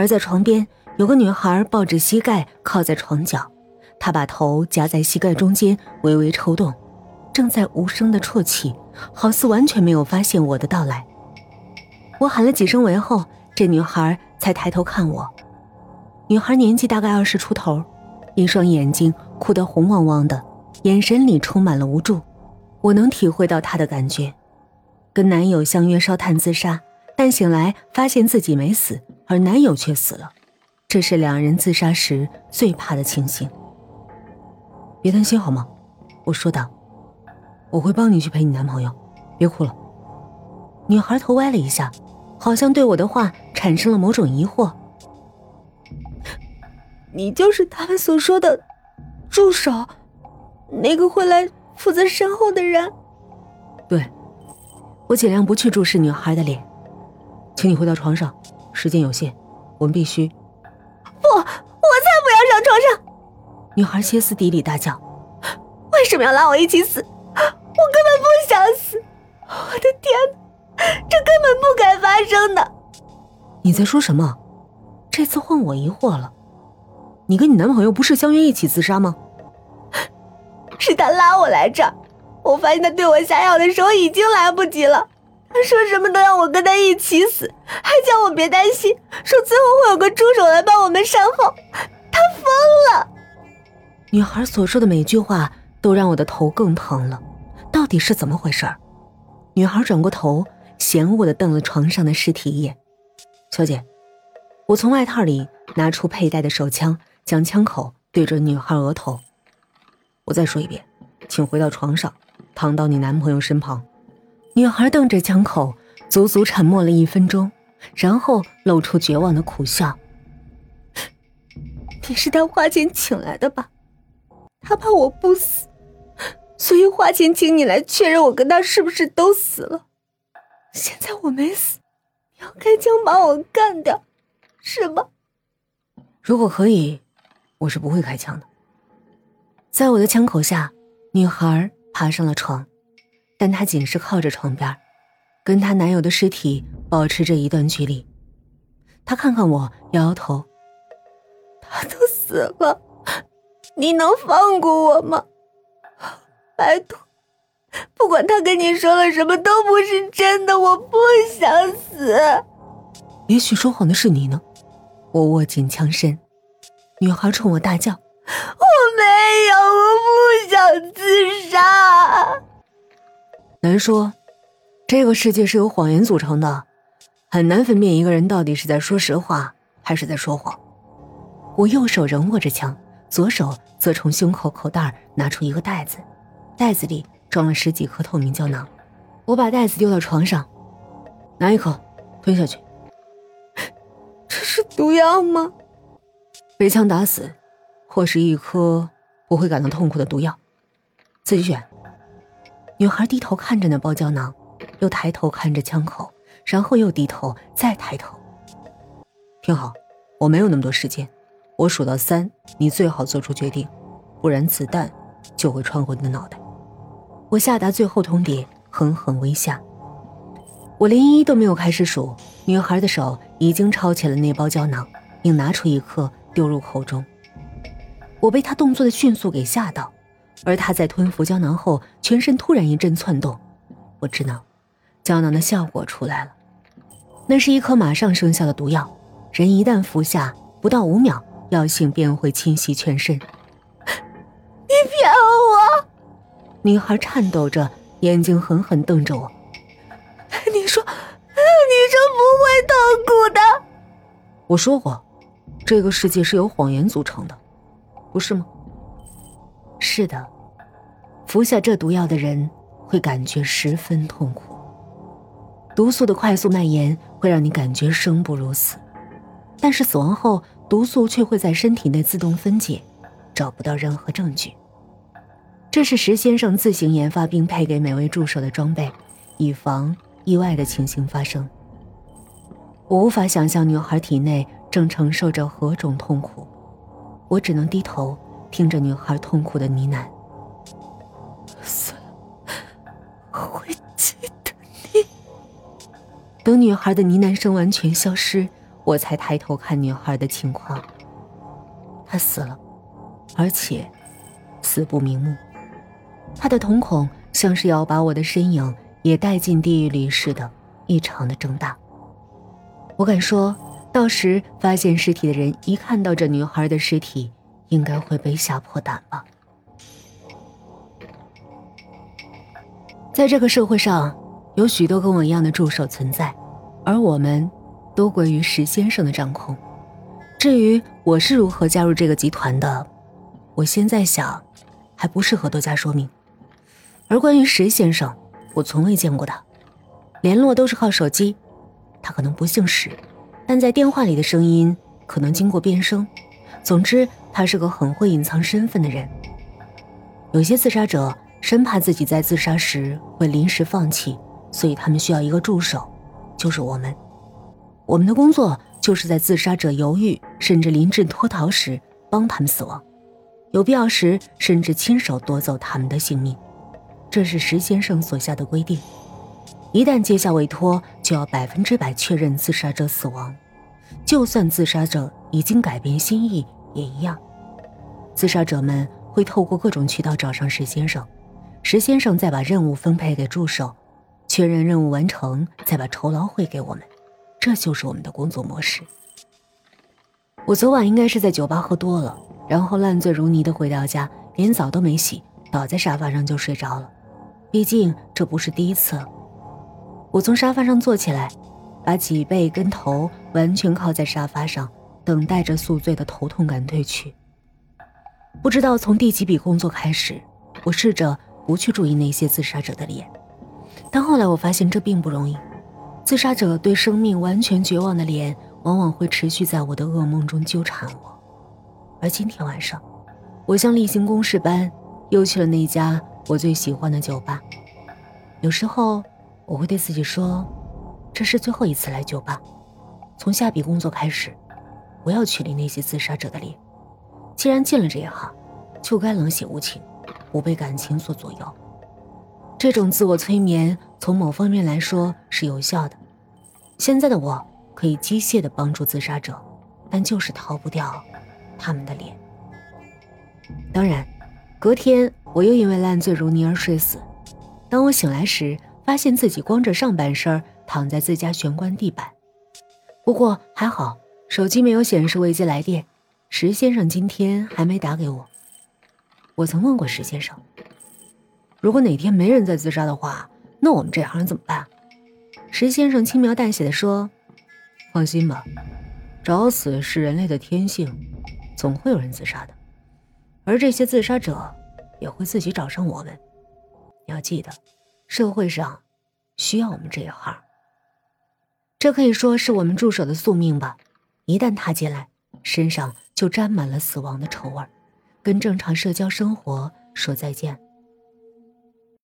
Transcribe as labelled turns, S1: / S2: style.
S1: 而在床边有个女孩抱着膝盖靠在床角，她把头夹在膝盖中间，微微抽动，正在无声的啜泣，好似完全没有发现我的到来。我喊了几声“喂”后，这女孩才抬头看我。女孩年纪大概二十出头，一双眼睛哭得红汪汪的，眼神里充满了无助。我能体会到她的感觉，跟男友相约烧炭自杀，但醒来发现自己没死，而男友却死了，这是两人自杀时最怕的情形。别担心好吗？我说道，我会帮你去陪你男朋友，别哭了。女孩头歪了一下，好像对我的话产生了某种疑惑。
S2: 你就是他们所说的助手，那个会来负责身后的人。
S1: 对，我尽量不去注视女孩的脸，请你回到床上，时间有限，我们必须。
S2: 不，我才不要上床上！
S1: 女孩歇斯底里大叫：“
S2: 为什么要拉我一起死？我根本不想死！我的天，这根本不该发生的！”
S1: 你在说什么？这次换我疑惑了。你跟你男朋友不是相约一起自杀吗？
S2: 是他拉我来这儿，我发现他对我下药的时候已经来不及了。他说什么都要我跟他一起死，还叫我别担心，说最后会有个助手来帮我们善后。他疯了！
S1: 女孩所说的每句话都让我的头更疼了。到底是怎么回事？女孩转过头，嫌恶的瞪了床上的尸体一眼。小姐，我从外套里拿出佩戴的手枪。将枪口对准女孩额头。我再说一遍，请回到床上，躺到你男朋友身旁。女孩瞪着枪口，足足沉默了一分钟，然后露出绝望的苦笑。
S2: 你是他花钱请来的吧？他怕我不死，所以花钱请你来确认我跟他是不是都死了。现在我没死，你要开枪把我干掉，是吗？
S1: 如果可以。我是不会开枪的。在我的枪口下，女孩爬上了床，但她仅是靠着床边，跟她男友的尸体保持着一段距离。她看看我，摇摇头。
S2: 他都死了，你能放过我吗？拜托，不管他跟你说了什么，都不是真的。我不想死。
S1: 也许说谎的是你呢。我握紧枪身。女孩冲我大叫：“
S2: 我没有，我不想自杀。”
S1: 难说，这个世界是由谎言组成的，很难分辨一个人到底是在说实话还是在说谎。我右手仍握着枪，左手则从胸口口袋拿出一个袋子，袋子里装了十几颗透明胶囊。我把袋子丢到床上，拿一颗吞下去。
S2: 这是毒药吗？
S1: 被枪打死，或是一颗不会感到痛苦的毒药，自己选。女孩低头看着那包胶囊，又抬头看着枪口，然后又低头，再抬头。听好，我没有那么多时间，我数到三，你最好做出决定，不然子弹就会穿过你的脑袋。我下达最后通牒，狠狠微下。我连一都没有开始数，女孩的手已经抄起了那包胶囊，并拿出一颗。丢入口中，我被他动作的迅速给吓到，而他在吞服胶囊后，全身突然一阵窜动。我知道，胶囊的效果出来了，那是一颗马上生效的毒药，人一旦服下，不到五秒，药性便会侵袭全身。
S2: 你骗我！
S1: 女孩颤抖着，眼睛狠狠瞪着我。
S2: 你说，你说不会痛苦的。
S1: 我说过。这个世界是由谎言组成的，不是吗？是的，服下这毒药的人会感觉十分痛苦。毒素的快速蔓延会让你感觉生不如死，但是死亡后毒素却会在身体内自动分解，找不到任何证据。这是石先生自行研发并配给每位助手的装备，以防意外的情形发生。我无法想象女孩体内。正承受着何种痛苦，我只能低头听着女孩痛苦的呢喃。
S2: 算
S1: 等女孩的呢喃声完全消失，我才抬头看女孩的情况。她死了，而且死不瞑目。她的瞳孔像是要把我的身影也带进地狱里似的，异常的睁大。我敢说，到时发现尸体的人一看到这女孩的尸体，应该会被吓破胆吧。在这个社会上，有许多跟我一样的助手存在，而我们都归于石先生的掌控。至于我是如何加入这个集团的，我现在想，还不适合多加说明。而关于石先生，我从未见过他，联络都是靠手机。他可能不姓石，但在电话里的声音可能经过变声。总之，他是个很会隐藏身份的人。有些自杀者。生怕自己在自杀时会临时放弃，所以他们需要一个助手，就是我们。我们的工作就是在自杀者犹豫甚至临阵脱逃时帮他们死亡，有必要时甚至亲手夺走他们的性命。这是石先生所下的规定：一旦接下委托，就要百分之百确认自杀者死亡，就算自杀者已经改变心意也一样。自杀者们会透过各种渠道找上石先生。石先生再把任务分配给助手，确认任务完成，再把酬劳汇给我们，这就是我们的工作模式。我昨晚应该是在酒吧喝多了，然后烂醉如泥的回到家，连澡都没洗，倒在沙发上就睡着了。毕竟这不是第一次。我从沙发上坐起来，把脊背跟头完全靠在沙发上，等待着宿醉的头痛感退去。不知道从第几笔工作开始，我试着。不去注意那些自杀者的脸，但后来我发现这并不容易。自杀者对生命完全绝望的脸，往往会持续在我的噩梦中纠缠我。而今天晚上，我像例行公事般又去了那家我最喜欢的酒吧。有时候我会对自己说，这是最后一次来酒吧。从下笔工作开始，我要取离那些自杀者的脸。既然进了这一行，就该冷血无情。不被感情所左右，这种自我催眠从某方面来说是有效的。现在的我可以机械的帮助自杀者，但就是逃不掉他们的脸。当然，隔天我又因为烂醉如泥而睡死。当我醒来时，发现自己光着上半身躺在自家玄关地板。不过还好，手机没有显示未接来电，石先生今天还没打给我。我曾问过石先生：“如果哪天没人再自杀的话，那我们这行怎么办？”石先生轻描淡写的说：“放心吧，找死是人类的天性，总会有人自杀的。而这些自杀者也会自己找上我们。你要记得，社会上需要我们这一行。这可以说是我们助手的宿命吧。一旦他进来，身上就沾满了死亡的臭味。”跟正常社交生活说再见。